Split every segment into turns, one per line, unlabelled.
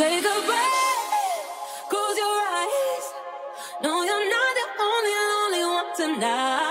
Take a breath, close your eyes. No, you're not the only lonely one tonight.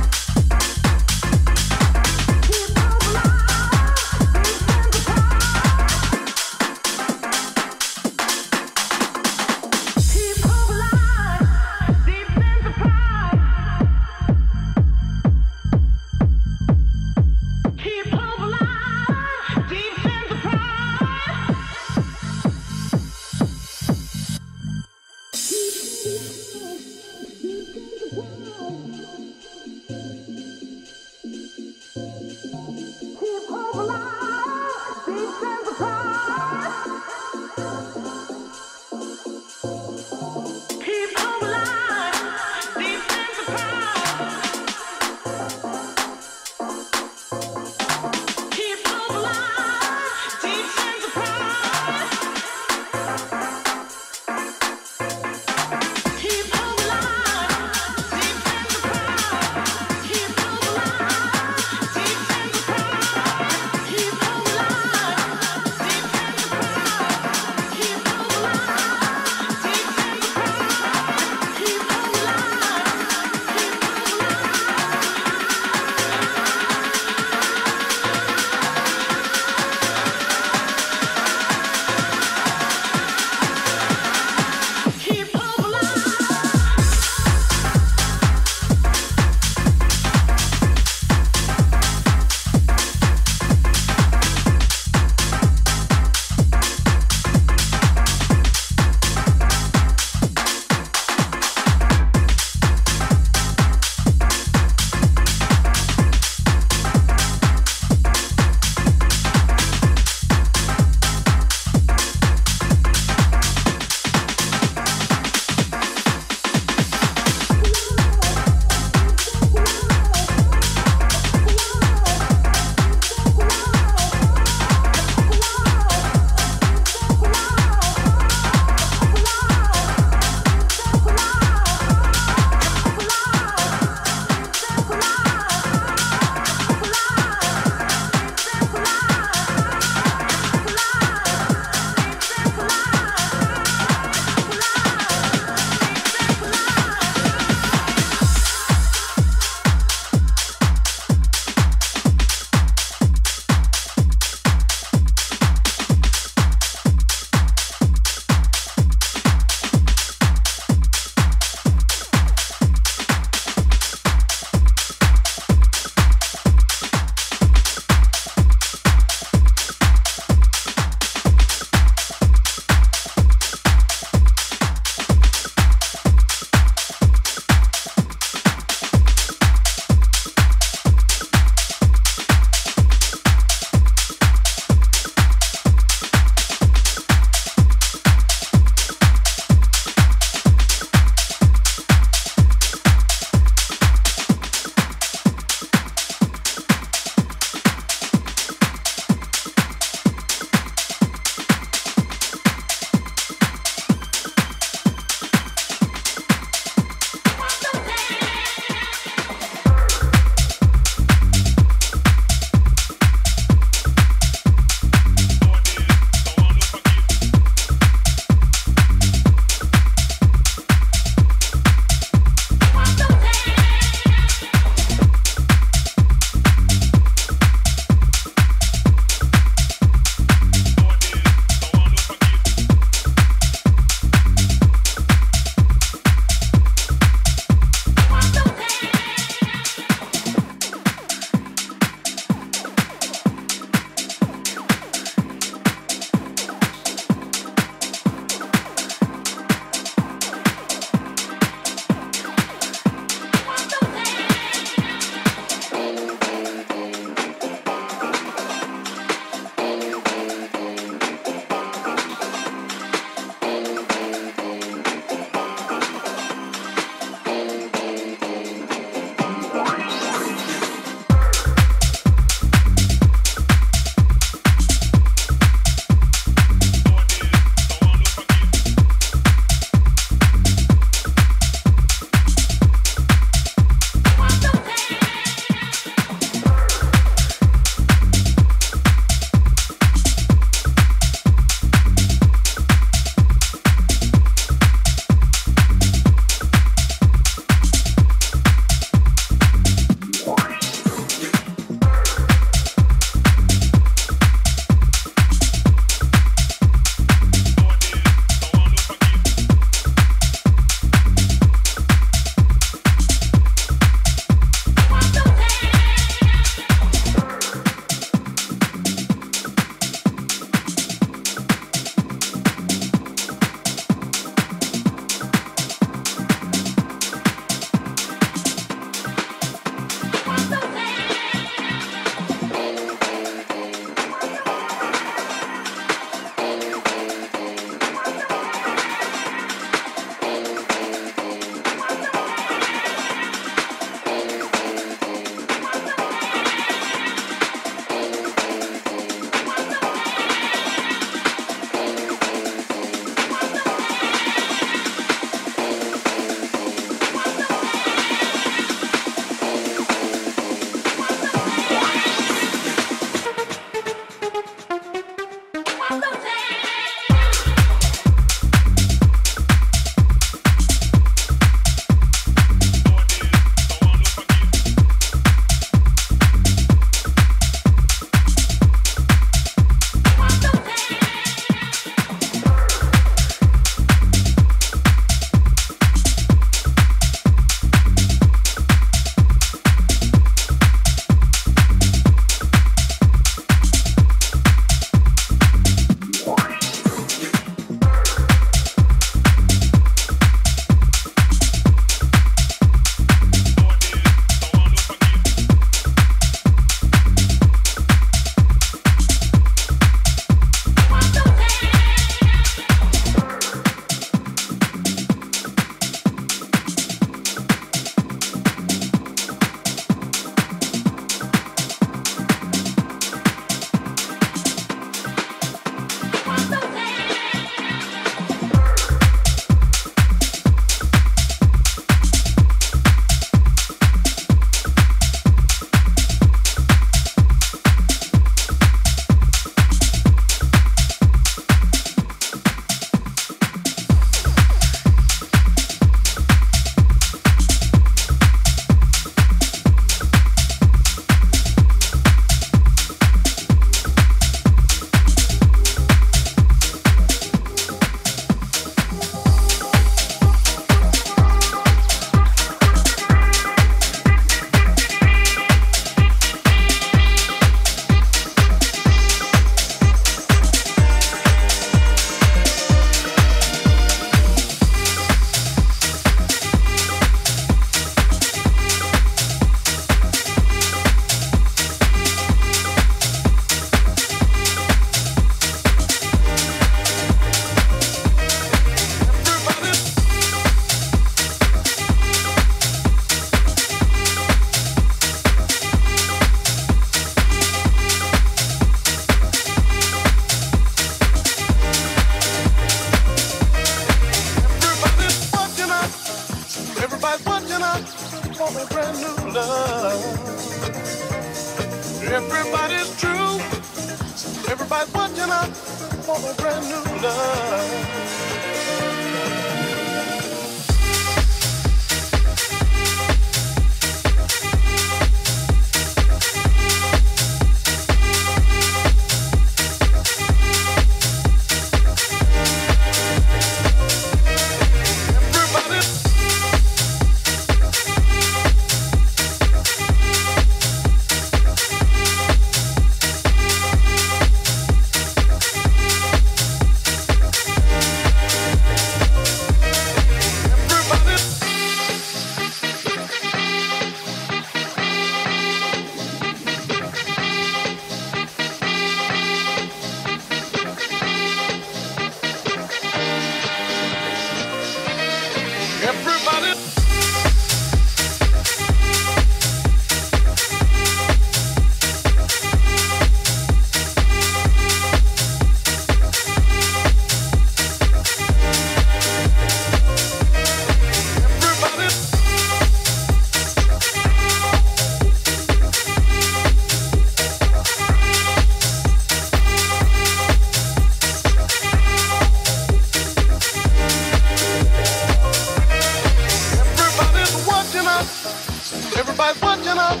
Everybody's watching out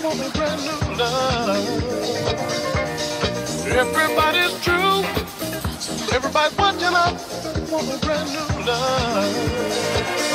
for a brand new love. Everybody's true. Everybody's watching out for a brand new love.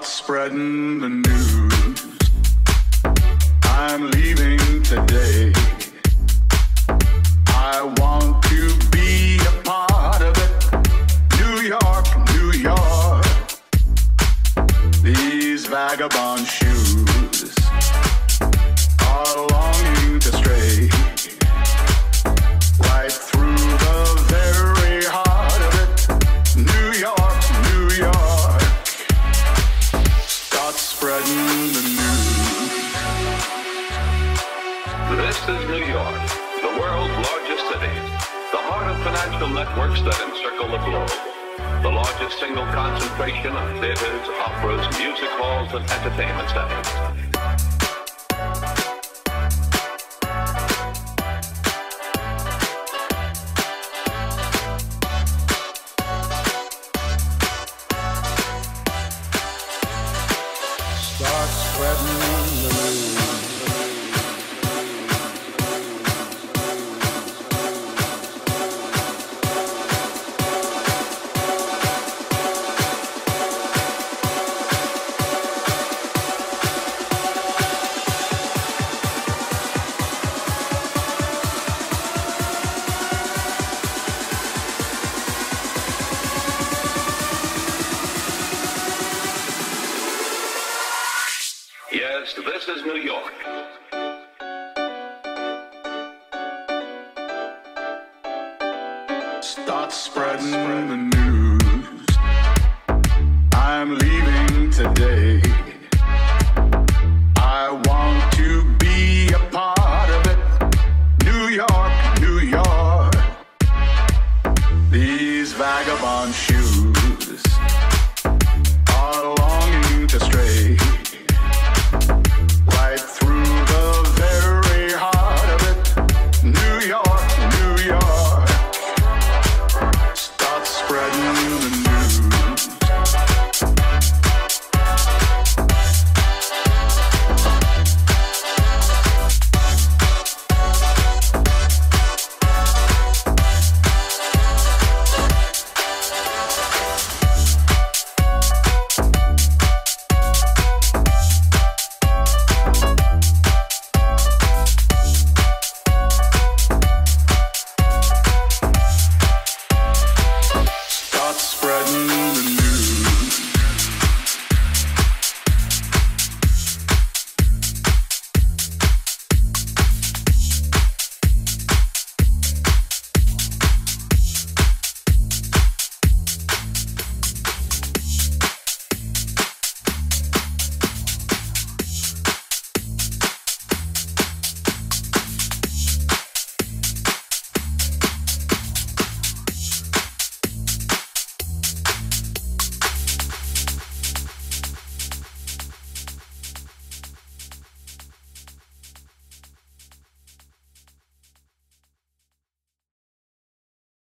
start spreading the news. I'm leaving today. Start spreading the news. I'm leaving today.